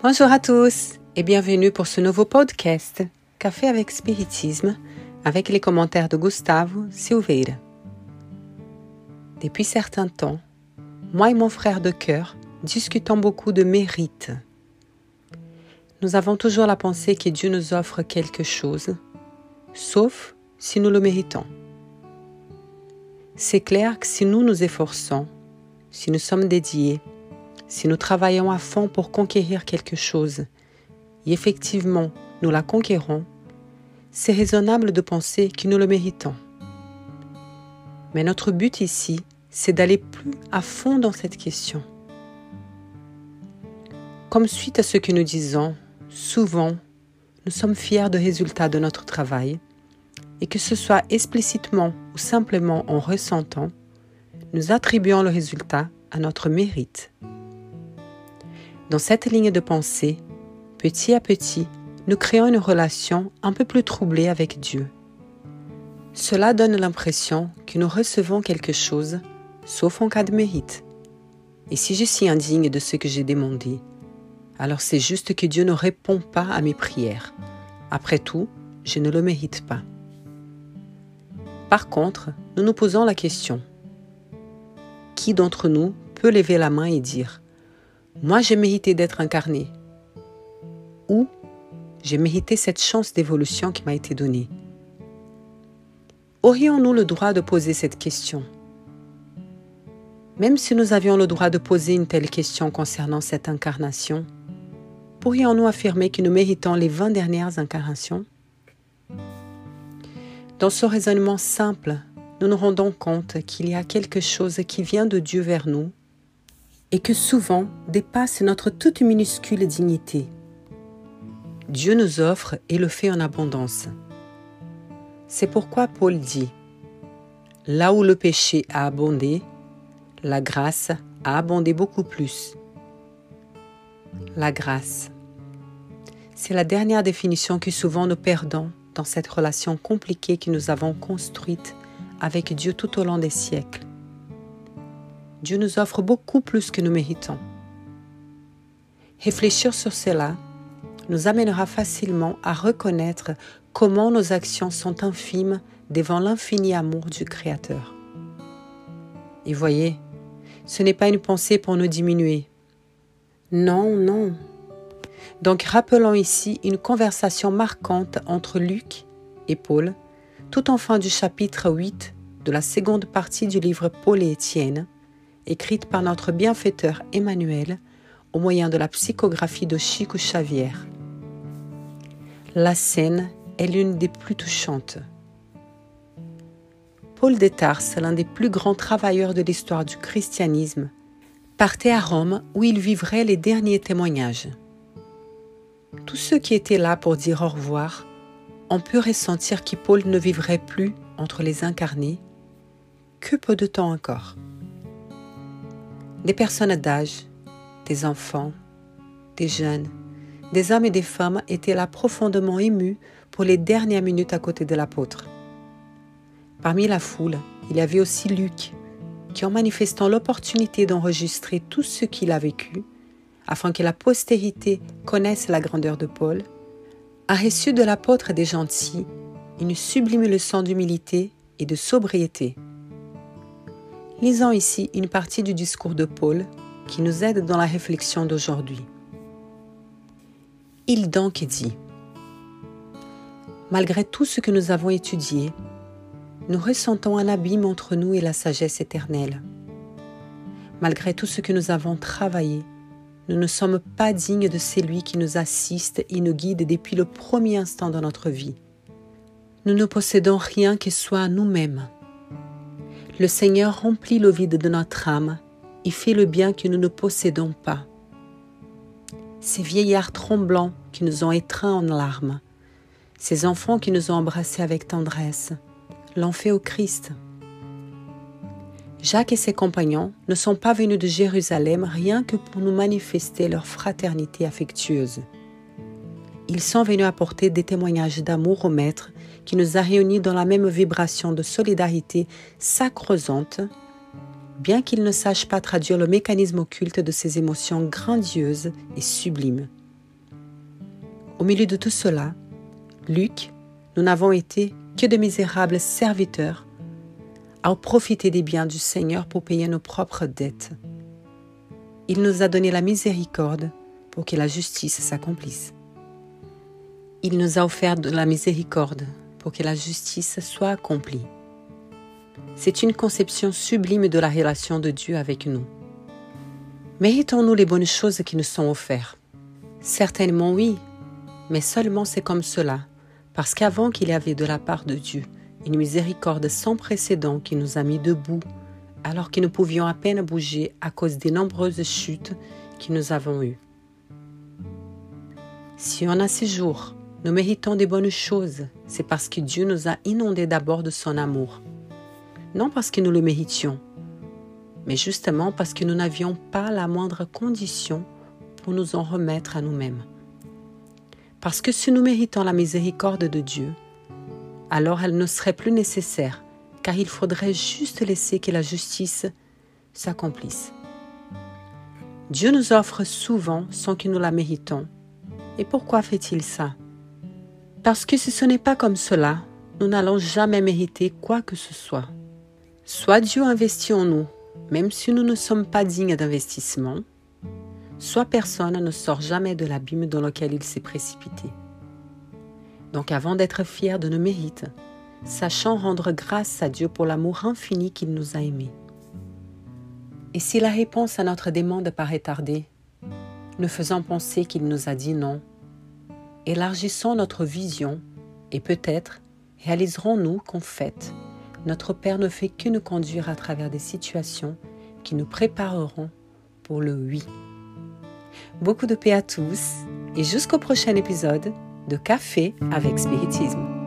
Bonjour à tous et bienvenue pour ce nouveau podcast Café avec Spiritisme avec les commentaires de Gustavo Silveira. Depuis certains temps, moi et mon frère de cœur discutons beaucoup de mérite. Nous avons toujours la pensée que Dieu nous offre quelque chose, sauf si nous le méritons. C'est clair que si nous nous efforçons, si nous sommes dédiés, si nous travaillons à fond pour conquérir quelque chose, et effectivement nous la conquérons, c'est raisonnable de penser que nous le méritons. Mais notre but ici, c'est d'aller plus à fond dans cette question. Comme suite à ce que nous disons, souvent, nous sommes fiers des résultats de notre travail, et que ce soit explicitement ou simplement en ressentant, nous attribuons le résultat à notre mérite. Dans cette ligne de pensée, petit à petit, nous créons une relation un peu plus troublée avec Dieu. Cela donne l'impression que nous recevons quelque chose, sauf en cas de mérite. Et si je suis indigne de ce que j'ai demandé, alors c'est juste que Dieu ne répond pas à mes prières. Après tout, je ne le mérite pas. Par contre, nous nous posons la question, qui d'entre nous peut lever la main et dire moi, j'ai mérité d'être incarné. Ou j'ai mérité cette chance d'évolution qui m'a été donnée. Aurions-nous le droit de poser cette question? Même si nous avions le droit de poser une telle question concernant cette incarnation, pourrions-nous affirmer que nous méritons les 20 dernières incarnations? Dans ce raisonnement simple, nous nous rendons compte qu'il y a quelque chose qui vient de Dieu vers nous et que souvent dépasse notre toute minuscule dignité. Dieu nous offre et le fait en abondance. C'est pourquoi Paul dit, Là où le péché a abondé, la grâce a abondé beaucoup plus. La grâce. C'est la dernière définition que souvent nous perdons dans cette relation compliquée que nous avons construite avec Dieu tout au long des siècles. Dieu nous offre beaucoup plus que nous méritons. Réfléchir sur cela nous amènera facilement à reconnaître comment nos actions sont infimes devant l'infini amour du Créateur. Et voyez, ce n'est pas une pensée pour nous diminuer. Non, non. Donc rappelons ici une conversation marquante entre Luc et Paul, tout en fin du chapitre 8 de la seconde partie du livre Paul et Étienne, écrite par notre bienfaiteur Emmanuel au moyen de la psychographie de Chico Xavier. La scène est l'une des plus touchantes. Paul de Tarse, l'un des plus grands travailleurs de l'histoire du christianisme, partait à Rome où il vivrait les derniers témoignages. Tous ceux qui étaient là pour dire au revoir ont pu ressentir que Paul ne vivrait plus entre les incarnés que peu de temps encore. Des personnes d'âge, des enfants, des jeunes, des hommes et des femmes étaient là profondément émus pour les dernières minutes à côté de l'apôtre. Parmi la foule, il y avait aussi Luc, qui en manifestant l'opportunité d'enregistrer tout ce qu'il a vécu, afin que la postérité connaisse la grandeur de Paul, a reçu de l'apôtre des gentils une sublime leçon d'humilité et de sobriété. Lisons ici une partie du discours de Paul qui nous aide dans la réflexion d'aujourd'hui. Il donc dit Malgré tout ce que nous avons étudié, nous ressentons un abîme entre nous et la sagesse éternelle. Malgré tout ce que nous avons travaillé, nous ne sommes pas dignes de celui qui nous assiste et nous guide depuis le premier instant de notre vie. Nous ne possédons rien qui soit nous-mêmes le Seigneur remplit le vide de notre âme et fait le bien que nous ne possédons pas. Ces vieillards tremblants qui nous ont étreints en larmes, ces enfants qui nous ont embrassés avec tendresse, l'ont fait au Christ. Jacques et ses compagnons ne sont pas venus de Jérusalem rien que pour nous manifester leur fraternité affectueuse. Ils sont venus apporter des témoignages d'amour au Maître qui nous a réunis dans la même vibration de solidarité sacrosante, bien qu'il ne sache pas traduire le mécanisme occulte de ces émotions grandioses et sublimes. Au milieu de tout cela, Luc, nous n'avons été que de misérables serviteurs à profiter des biens du Seigneur pour payer nos propres dettes. Il nous a donné la miséricorde pour que la justice s'accomplisse. Il nous a offert de la miséricorde pour que la justice soit accomplie. C'est une conception sublime de la relation de Dieu avec nous. Méritons-nous les bonnes choses qui nous sont offertes Certainement oui, mais seulement c'est comme cela, parce qu'avant qu'il y avait de la part de Dieu une miséricorde sans précédent qui nous a mis debout, alors que nous pouvions à peine bouger à cause des nombreuses chutes que nous avons eues. Si on a ces jours, nous méritons des bonnes choses, c'est parce que Dieu nous a inondés d'abord de son amour. Non parce que nous le méritions, mais justement parce que nous n'avions pas la moindre condition pour nous en remettre à nous-mêmes. Parce que si nous méritons la miséricorde de Dieu, alors elle ne serait plus nécessaire, car il faudrait juste laisser que la justice s'accomplisse. Dieu nous offre souvent sans que nous la méritons. Et pourquoi fait-il ça? Parce que si ce n'est pas comme cela, nous n'allons jamais mériter quoi que ce soit. Soit Dieu investit en nous, même si nous ne sommes pas dignes d'investissement, soit personne ne sort jamais de l'abîme dans lequel il s'est précipité. Donc avant d'être fiers de nos mérites, sachant rendre grâce à Dieu pour l'amour infini qu'il nous a aimés. Et si la réponse à notre demande paraît tardée, nous faisons penser qu'il nous a dit non. Élargissons notre vision et peut-être réaliserons-nous qu'en fait, notre Père ne fait que nous conduire à travers des situations qui nous prépareront pour le oui. Beaucoup de paix à tous et jusqu'au prochain épisode de Café avec Spiritisme.